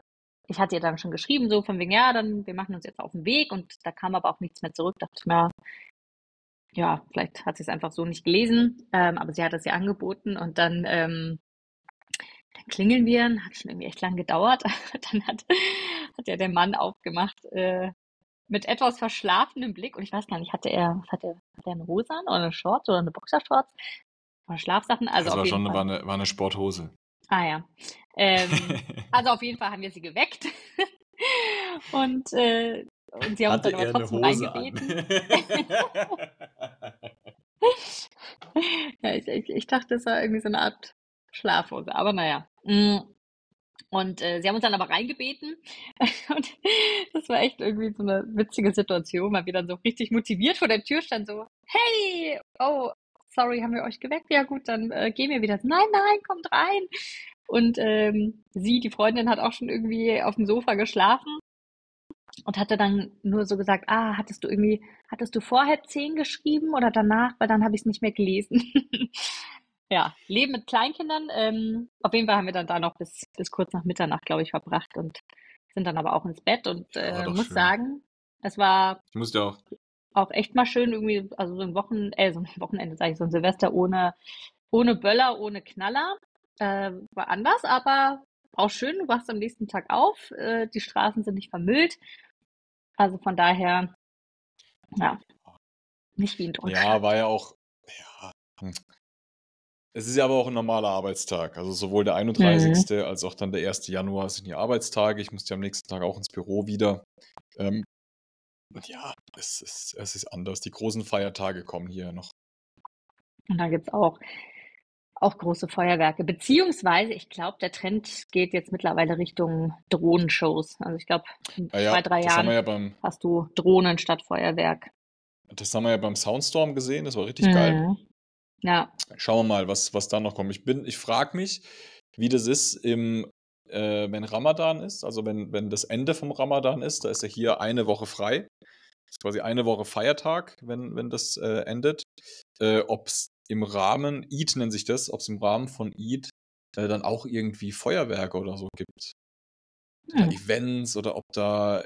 ich hatte ihr dann schon geschrieben, so von wegen, ja, dann wir machen uns jetzt auf den Weg und da kam aber auch nichts mehr zurück. Dachte ich mir, ja, vielleicht hat sie es einfach so nicht gelesen, ähm, aber sie hat es ja angeboten und dann, ähm, dann klingeln wir, hat schon irgendwie echt lang gedauert. Dann hat, hat ja der Mann aufgemacht, äh, mit etwas verschlafenem Blick und ich weiß gar nicht, hatte er, hatte hatte er eine Hose an oder eine Shorts oder eine Boxershorts oder Schlafsachen? Also das auf war jeden schon Fall. war eine, war eine Sporthose. Ah ja. Ähm, also auf jeden Fall haben wir sie geweckt und, äh, und sie haben uns Hatte dann aber er trotzdem reingebeten. Ja, ich, ich, ich dachte, es war irgendwie so eine Art Schlafhose, aber naja. Mm. Und äh, sie haben uns dann aber reingebeten und das war echt irgendwie so eine witzige Situation, weil wir dann so richtig motiviert vor der Tür standen, so, hey, oh, sorry, haben wir euch geweckt? Ja gut, dann äh, gehen wir wieder. Nein, nein, kommt rein. Und ähm, sie, die Freundin, hat auch schon irgendwie auf dem Sofa geschlafen und hatte dann nur so gesagt, ah, hattest du irgendwie, hattest du vorher zehn geschrieben oder danach? Weil dann habe ich es nicht mehr gelesen. ja, Leben mit Kleinkindern. Ähm, auf jeden Fall haben wir dann da noch bis, bis kurz nach Mitternacht, glaube ich, verbracht und sind dann aber auch ins Bett und Ja, äh, doch muss schön. sagen, es war Ich musste auch. auch echt mal schön irgendwie, also so ein Wochen, äh, so ein Wochenende, sage ich, so ein Silvester ohne, ohne Böller, ohne Knaller. Äh, war anders, aber auch schön. Du wachst am nächsten Tag auf, äh, die Straßen sind nicht vermüllt. Also von daher, ja, nicht wie in Ja, Deutschland. war ja auch. Ja. Es ist ja aber auch ein normaler Arbeitstag. Also sowohl der Mhm. 31. als auch dann der 1. Januar sind hier Arbeitstage. Ich musste am nächsten Tag auch ins Büro wieder. Ähm, und ja, es ist, es ist anders. Die großen Feiertage kommen hier noch. Und da gibt's auch, auch große Feuerwerke. Beziehungsweise, ich glaube, der Trend geht jetzt mittlerweile Richtung Drohnenshows. Also ich glaube, in Ah ja, zwei, drei Jahren ja beim, hast du Drohnen statt Feuerwerk. das haben wir ja beim Soundstorm gesehen. Das war richtig geil. Ja. Schauen wir mal, was, was da noch kommt. Ich bin, ich frage mich, wie das ist im, äh, wenn Ramadan ist, also wenn, wenn das Ende vom Ramadan ist, da ist ja hier eine Woche frei. Das ist quasi eine Woche Feiertag, wenn, wenn das äh, endet. Äh, ob es im Rahmen, Eid nennt sich das, ob es im Rahmen von Eid äh, dann auch irgendwie Feuerwerke oder so gibt. Oder Hm. Events oder ob da,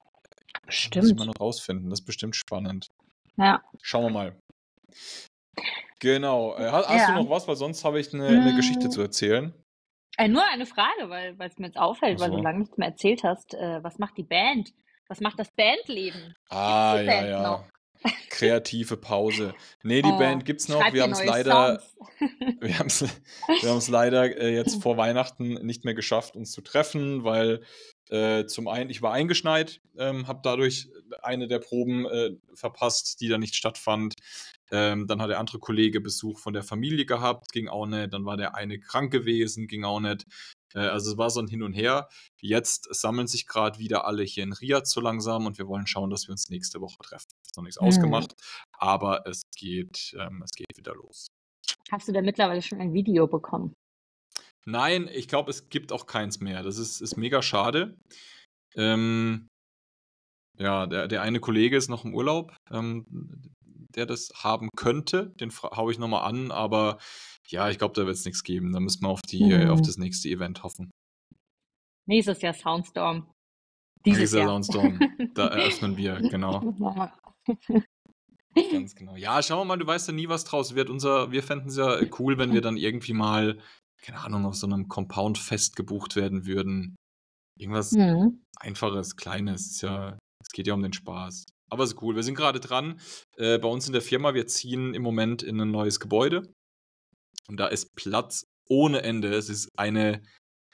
muss ich Stimmt. mal noch rausfinden. Das ist bestimmt spannend. Ja. Schauen wir mal. Genau. Äh, hast, hast du Ja. noch was? Weil sonst habe ich eine, eine Geschichte zu erzählen. Äh, nur eine Frage, weil es mir jetzt auffällt, Ach weil du so. lange nichts mehr erzählt hast. Äh, was macht die Band? Was macht das Bandleben? Ah, die ja, Band ja. noch? Kreative Pause. Nee, die Oh, Band gibt's noch. Wir haben es leider, wir haben es wir haben's leider äh, jetzt vor Weihnachten nicht mehr geschafft, uns zu treffen, weil äh, zum einen, ich war eingeschneit, ähm, habe dadurch eine der Proben äh, verpasst, die da nicht stattfand. Ähm, dann hat der andere Kollege Besuch von der Familie gehabt, ging auch nicht. Dann war der eine krank gewesen, ging auch nicht. Äh, also es war so ein Hin und Her. Jetzt sammeln sich gerade wieder alle hier in Riyadh so langsam und wir wollen schauen, dass wir uns nächste Woche treffen. Ist noch nichts Hm. ausgemacht, aber es geht, ähm, es geht wieder los. Hast du da mittlerweile schon ein Video bekommen? Nein, ich glaube, es gibt auch keins mehr. Das ist, ist mega schade. Ähm, ja, der, der eine Kollege ist noch im Urlaub, ähm, der das haben könnte. Den fra- hau ich nochmal an, aber ja, ich glaube, da wird es nichts geben. Da müssen wir auf, die, äh, auf Hm. das nächste Event hoffen. Nächstes Jahr Soundstorm. Dieses Nächster Jahr. Soundstorm. Da eröffnen wir, genau. Ja. Ganz genau. Ja, schauen wir mal, du weißt ja nie, was draus wird. Unser, wir fänden es ja cool, wenn wir dann irgendwie mal, keine Ahnung, auf so einem Compound-Fest gebucht werden würden. Irgendwas Hm. Einfaches, Kleines. Ist ja, es geht ja um den Spaß. Aber es ist cool. Wir sind gerade dran. Äh, bei uns in der Firma, wir ziehen im Moment in ein neues Gebäude. Und da ist Platz ohne Ende. Es ist eine,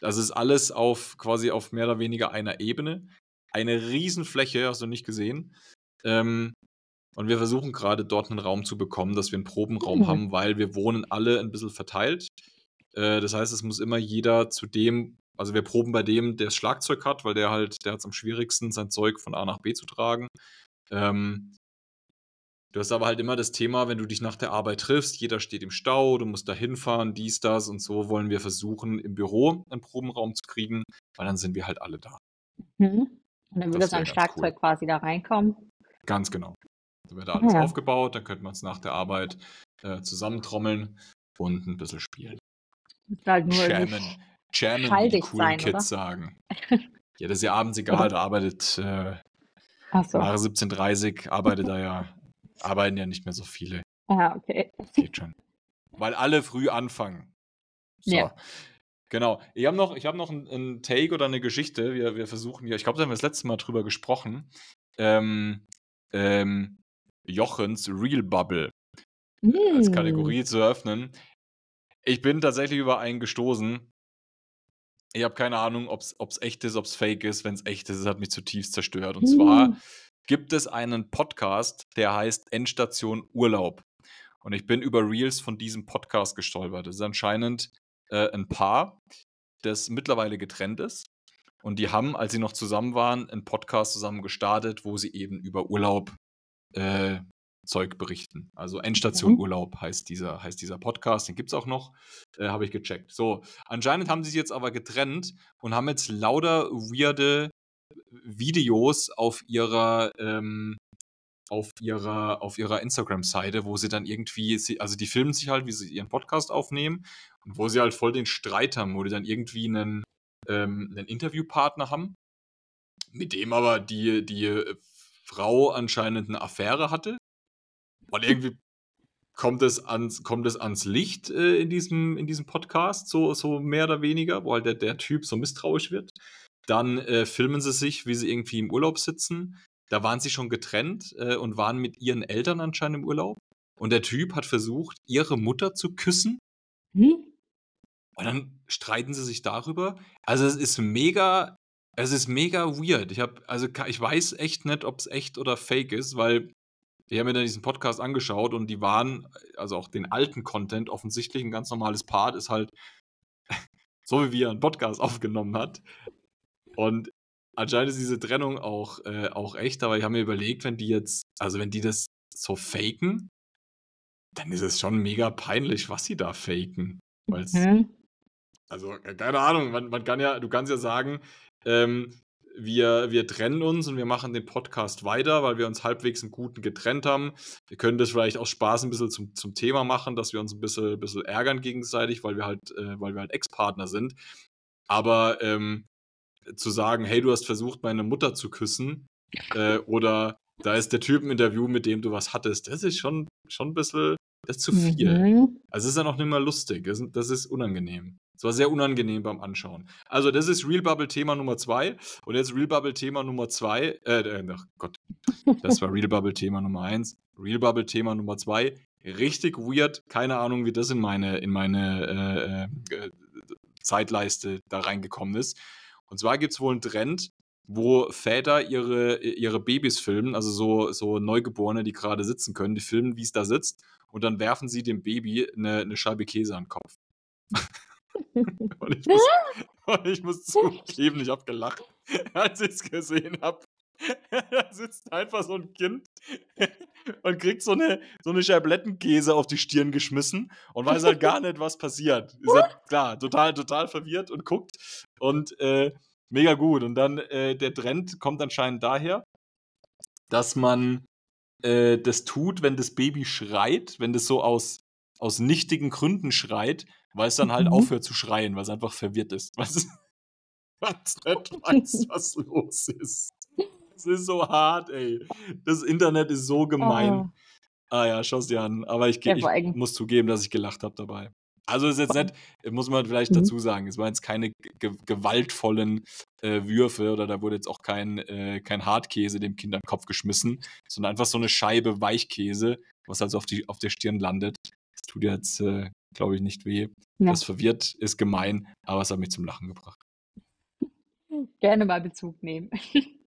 das ist alles auf quasi auf mehr oder weniger einer Ebene. Eine Riesenfläche, hast du nicht gesehen. Ähm, und wir versuchen gerade dort einen Raum zu bekommen, dass wir einen Probenraum Hm. haben, weil wir wohnen alle ein bisschen verteilt. Äh, das heißt, es muss immer jeder zu dem, also wir proben bei dem, der das Schlagzeug hat, weil der halt, der hat es am schwierigsten, sein Zeug von A nach B zu tragen. Ähm, du hast aber halt immer das Thema, wenn du dich nach der Arbeit triffst, jeder steht im Stau, du musst da hinfahren, dies, das und so wollen wir versuchen, im Büro einen Probenraum zu kriegen, weil dann sind wir halt alle da. Hm. Und dann würde Das so ein wär ganz cool. Schlagzeug quasi da reinkommen. Ganz genau. Da wird alles Ja. aufgebaut, dann könnte man es nach der Arbeit äh, zusammentrommeln und ein bisschen spielen. Muss halt nur Jammen. Jammen, wie die coolen sein, Kids oder? sagen. Ja, das ist ja abends egal, da arbeitet äh, Ach so. nach 17.30 arbeitet da ja, arbeiten ja nicht mehr so viele. Ja, okay. Geht schon. Weil alle früh anfangen. So. Ja. Genau. Ich habe noch, ich hab noch einen, einen Take oder eine Geschichte. Wir, wir versuchen ja, ich glaube, da haben wir das letzte Mal drüber gesprochen. Ähm, ähm, Jochens Real Bubble mm. als Kategorie zu öffnen. Ich bin tatsächlich über einen gestoßen. Ich habe keine Ahnung, ob es echt ist, ob es fake ist. Wenn es echt ist, es hat mich zutiefst zerstört. Und mm. zwar gibt es einen Podcast, der heißt Endstation Urlaub. Und ich bin über Reels von diesem Podcast gestolpert. Es ist anscheinend äh, ein Paar, das mittlerweile getrennt ist. Und die haben, als sie noch zusammen waren, einen Podcast zusammen gestartet, wo sie eben über Urlaub äh, Zeug berichten. Also Endstation mhm. Urlaub heißt dieser, heißt dieser Podcast, den gibt es auch noch, äh, habe ich gecheckt. So, anscheinend haben sie sich jetzt aber getrennt und haben jetzt lauter weirde Videos auf ihrer ähm, auf ihrer, auf ihrer Instagram-Seite, wo sie dann irgendwie, also die filmen sich halt, wie sie ihren Podcast aufnehmen und wo sie halt voll den Streit haben, wo die dann irgendwie einen, ähm, einen Interviewpartner haben, mit dem aber die, die Frau anscheinend eine Affäre hatte. Und irgendwie kommt es ans, kommt es ans Licht äh, in, diesem, in diesem Podcast, so, so mehr oder weniger, wo halt der, der Typ so misstrauisch wird. Dann äh, filmen sie sich, wie sie irgendwie im Urlaub sitzen. Da waren sie schon getrennt äh, und waren mit ihren Eltern anscheinend im Urlaub. Und der Typ hat versucht, ihre Mutter zu küssen. Hm? Und dann streiten sie sich darüber. Also es ist mega, es ist mega weird. Ich habe, also ich weiß echt nicht, ob es echt oder fake ist, weil ich habe mir dann diesen Podcast angeschaut und die waren, also auch den alten Content, offensichtlich ein ganz normales Part, ist halt so, wie wir einen Podcast aufgenommen hat. Und anscheinend ist diese Trennung auch, äh, auch echt, aber ich habe mir überlegt, wenn die jetzt, also wenn die das so faken, dann ist es schon mega peinlich, was sie da faken. Weil's, mhm. Also, äh, keine Ahnung, man, man, kann ja, du kannst ja sagen, ähm, wir, wir trennen uns und wir machen den Podcast weiter, weil wir uns halbwegs im Guten getrennt haben. Wir können das vielleicht aus Spaß ein bisschen zum, zum Thema machen, dass wir uns ein bisschen, bisschen ärgern gegenseitig, weil wir halt, äh, weil wir halt Ex-Partner sind. Aber ähm, zu sagen, hey, du hast versucht, meine Mutter zu küssen, äh, oder da ist der Typ im Interview, mit dem du was hattest, das ist schon, schon ein bisschen, das ist zu viel. Mhm. Also es ist ja noch nicht mal lustig, das, das ist unangenehm. Es war sehr unangenehm beim Anschauen. Also, das ist Real Bubble Thema Nummer zwei. Und jetzt Real Bubble Thema Nummer zwei. Äh, ach Gott. Das war Real Bubble Thema Nummer eins. Real Bubble Thema Nummer zwei. Richtig weird. Keine Ahnung, wie das in meine, in meine äh, äh, Zeitleiste da reingekommen ist. Und zwar gibt es wohl einen Trend, wo Väter ihre, ihre Babys filmen, also so, so Neugeborene, die gerade sitzen können, die filmen, wie es da sitzt, und dann werfen sie dem Baby eine, eine Scheibe Käse an den Kopf. und, ich muss, und ich muss zugeben, ich habe gelacht, als ich es gesehen habe. da sitzt einfach so ein Kind und kriegt so eine, so eine Scheiblettenkäse auf die Stirn geschmissen und weiß halt gar nicht, was passiert. Ist halt klar, total, total verwirrt und guckt und äh, mega gut. Und dann äh, der Trend kommt anscheinend daher, dass man äh, das tut, wenn das Baby schreit, wenn das so aus, aus nichtigen Gründen schreit, weil es dann halt mhm. aufhört zu schreien, weil es einfach verwirrt ist. Weil es nicht weiß, was los ist. Es ist so hart, ey. Das Internet ist so gemein. Oh. Ah ja, schau's dir an. Aber ich, ja, ich muss zugeben, dass ich gelacht habe dabei. Also ist jetzt nicht, muss man vielleicht mhm. dazu sagen, es waren jetzt keine ge gewaltvollen äh, Würfe oder da wurde jetzt auch kein, äh, kein Hartkäse dem Kind an den Kopf geschmissen, sondern einfach so eine Scheibe Weichkäse, was also auf, die, auf der Stirn landet. Das tut jetzt, äh, glaube ich, nicht weh. Ja. Das verwirrt, ist gemein, aber es hat mich zum Lachen gebracht. Gerne mal Bezug nehmen.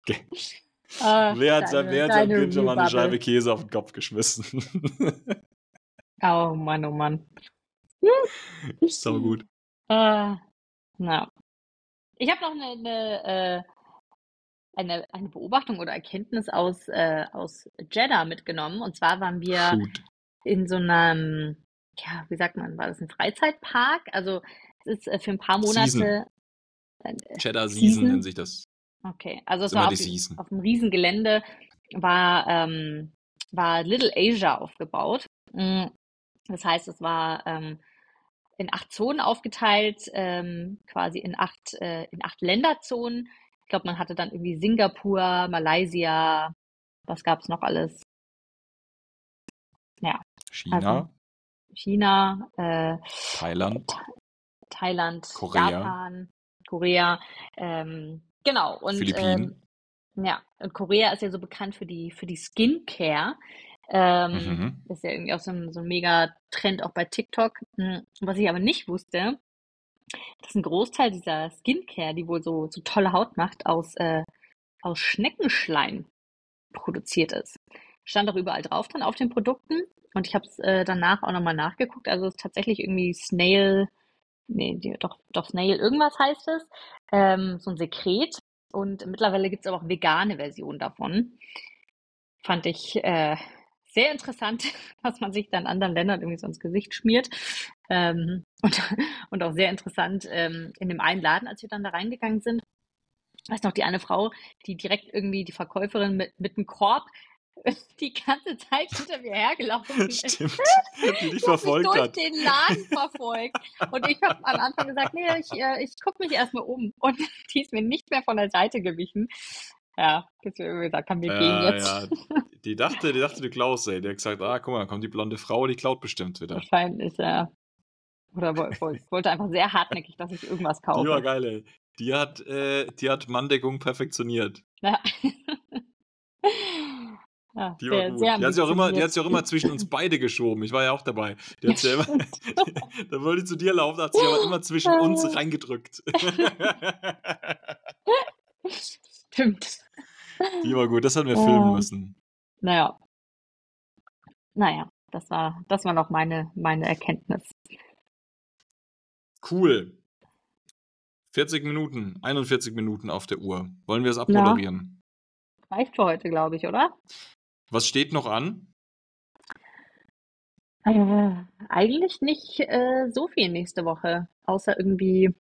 Okay. Ah, wer hat, deine, wer hat seinem Kind schon mal eine Scheibe Käse auf den Kopf geschmissen? oh Mann, oh Mann. Ist aber gut. Uh, na. Ich habe noch eine, eine, äh, eine, eine, Beobachtung oder Erkenntnis aus, äh, aus Jeddah mitgenommen. Und zwar waren wir Shoot. in so einem, ja, wie sagt man, war das ein Freizeitpark? Also es ist äh, für ein paar Monate. Season. Äh, Jeddah Season, Season nennt sich das. Okay, also es war auf, auf, einem Riesengelände war, ähm, war Little Asia aufgebaut. Mm, das heißt, es war ähm, in acht Zonen aufgeteilt, ähm, quasi in acht, äh, in acht Länderzonen. Ich glaube, man hatte dann irgendwie Singapur, Malaysia, was gab es noch alles? Ja. China. Also China, äh, Thailand. Thailand, Korea. Japan, Korea. Ähm, genau. Und Philippinen. Ähm, Ja, und Korea ist ja so bekannt für die, für die Skincare. Ähm, Mhm. ist ja irgendwie auch so ein, so ein mega Trend auch bei TikTok. Hm, Was ich aber nicht wusste, dass ein Großteil dieser Skincare, die wohl so, so tolle Haut macht, aus, äh, aus Schneckenschleim produziert ist. Stand auch überall drauf dann auf den Produkten. Und ich habe es äh, danach auch nochmal nachgeguckt. Also es ist tatsächlich irgendwie Snail, nee, doch, doch Snail, irgendwas heißt es. Ähm, so ein Sekret. Und mittlerweile gibt es aber auch vegane Versionen davon. Fand ich äh, sehr interessant, was man sich dann anderen Ländern irgendwie so ins Gesicht schmiert. Ähm, und, und auch sehr interessant ähm, in dem einen Laden, als wir dann da reingegangen sind, weiß noch, die eine Frau, die direkt irgendwie die Verkäuferin mit, mit einem Korb die ganze Zeit hinter mir hergelaufen ist. Stimmt. Die dich hat mich verfolgt durch hat. den Laden verfolgt. Und ich habe am Anfang gesagt, nee, ich, äh, ich gucke mich erstmal um. Und die ist mir nicht mehr von der Seite gewichen. Ja, bis wir gesagt haben, wir gehen Ja, jetzt. ja. Die dachte, die dachte, du klaust, ey. Die hat gesagt, ah, guck mal, da kommt die blonde Frau, die klaut bestimmt wieder. Wahrscheinlich, ja. Oder woll, woll, wollte einfach sehr hartnäckig, dass ich irgendwas Die war kaufe. geil, ey. Die hat, äh, die hat Manndeckung perfektioniert. Ja. Ja, Die war gut. Die hat sich auch immer, die hat sich auch immer zwischen uns beide geschoben. Ich war ja auch dabei. Die hat ja immer, da wollte ich zu dir laufen, hat sich aber immer zwischen uns reingedrückt. Stimmt. Die war gut, das hatten wir filmen Ja. müssen. Naja. Naja, das war, das war noch meine, meine Erkenntnis. Cool. 40 Minuten, 41 Minuten auf der Uhr. Wollen wir es abmoderieren? reicht für heute, glaube ich, oder? Was steht noch an? Äh, eigentlich nicht äh, so viel nächste Woche, außer irgendwie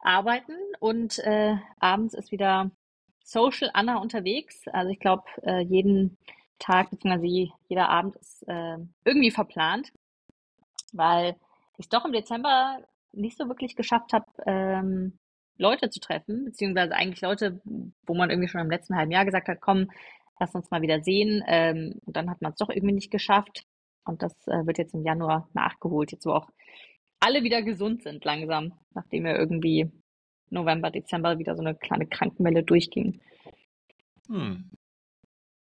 arbeiten und äh, abends ist wieder Social Anna unterwegs. Also ich glaube, äh, jeden Tag bzw. je- jeder Abend ist äh, irgendwie verplant, weil ich es doch im Dezember nicht so wirklich geschafft habe, ähm, Leute zu treffen, beziehungsweise eigentlich Leute, wo man irgendwie schon im letzten halben Jahr gesagt hat, komm, lass uns mal wieder sehen. Ähm, und dann hat man es doch irgendwie nicht geschafft. Und das äh, wird jetzt im Januar nachgeholt, jetzt wo auch alle wieder gesund sind langsam, nachdem ja irgendwie November, Dezember wieder so eine kleine Krankenwelle durchging. Hm.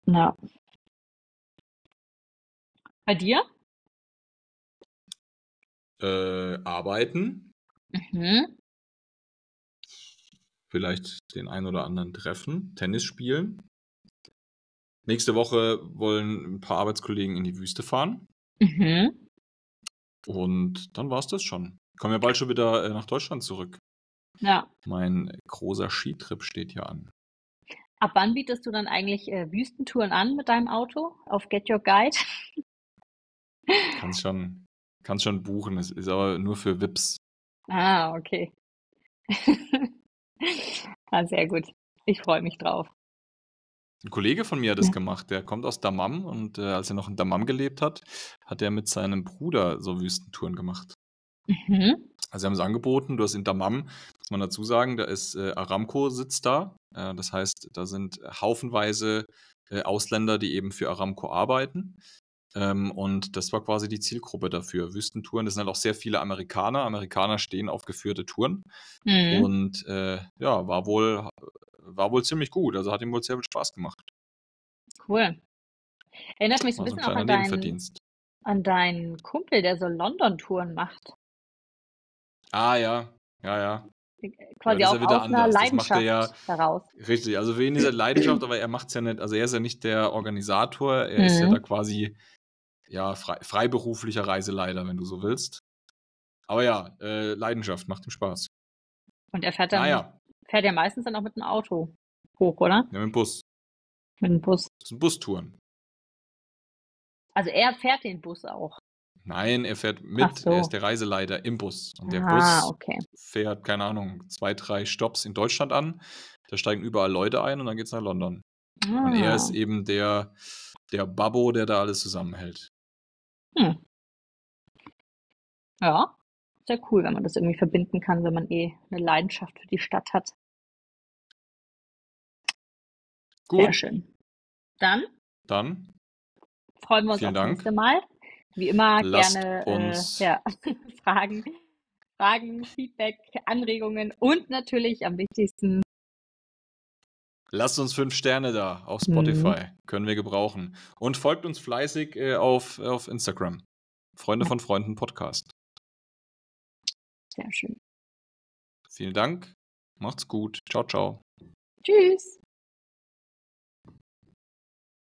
Ja. Bei dir? Äh, arbeiten, Mhm. vielleicht den einen oder anderen treffen, Tennis spielen. Nächste Woche wollen ein paar Arbeitskollegen in die Wüste fahren. Mhm. Und dann war es das schon. Ich komme ja bald schon wieder äh, nach Deutschland zurück. Ja. Mein großer Skitrip steht ja an. Ab wann bietest du dann eigentlich äh, Wüstentouren an mit deinem Auto auf Get Your Guide? Kannst schon, kannst schon buchen. Es ist aber nur für VIPs. Ah, okay. Ah, sehr gut. Ich freue mich drauf. Ein Kollege von mir hat das gemacht. Der kommt aus Dammam und äh, als er noch in Dammam gelebt hat, hat er mit seinem Bruder so Wüstentouren gemacht. Mhm. Also sie haben es angeboten, du hast in Dammam, muss man dazu sagen, da ist äh, Aramco sitzt da. Äh, das heißt, da sind haufenweise äh, Ausländer, die eben für Aramco arbeiten. Ähm, und das war quasi die Zielgruppe dafür. Wüstentouren, das sind halt auch sehr viele Amerikaner. Amerikaner stehen auf geführte Touren. Mhm. Und äh, ja, war wohl, war wohl ziemlich gut. Also hat ihm wohl sehr viel Spaß gemacht. Cool. Erinnert mich so ein so ein bisschen auch an deinen, an deinen Kumpel, der so London-Touren macht. Ah ja, ja, ja. Quasi ist auch ja wieder aus einer anders. Das macht er Leidenschaft ja heraus. Richtig, also für ihn ist er Leidenschaft, aber er macht es ja nicht, also er ist ja nicht der Organisator, er ist ja Mhm. da quasi ja frei, freiberuflicher Reiseleiter, wenn du so willst. Aber ja, äh, Leidenschaft macht ihm Spaß. Und er fährt dann, Naja, fährt ja meistens dann auch mit dem Auto hoch, oder? ja, mit dem Bus. Mit dem Bus. Das sind Bustouren. Also er fährt den Bus auch. Nein, er fährt mit, so. er ist der Reiseleiter im Bus. Und der Ah, Bus okay. fährt, keine Ahnung, zwei, drei Stops in Deutschland an. Da steigen überall Leute ein und dann geht's nach London. Und er Ah. ist eben der, der Babbo, der da alles zusammenhält. Hm. Ja, sehr cool, wenn man das irgendwie verbinden kann, wenn man eh eine Leidenschaft für die Stadt hat. Sehr Gut, schön. Dann dann freuen wir uns aufs Dank. nächste Mal. Wie immer Lasst gerne äh, ja, Fragen, Fragen, Feedback, Anregungen und natürlich am wichtigsten Lasst uns fünf Sterne da auf Spotify. Mhm. Können wir gebrauchen. Und folgt uns fleißig äh, auf, auf Instagram. Freunde von Freunden Podcast. Sehr schön. Vielen Dank. Macht's gut. Ciao, ciao. Tschüss.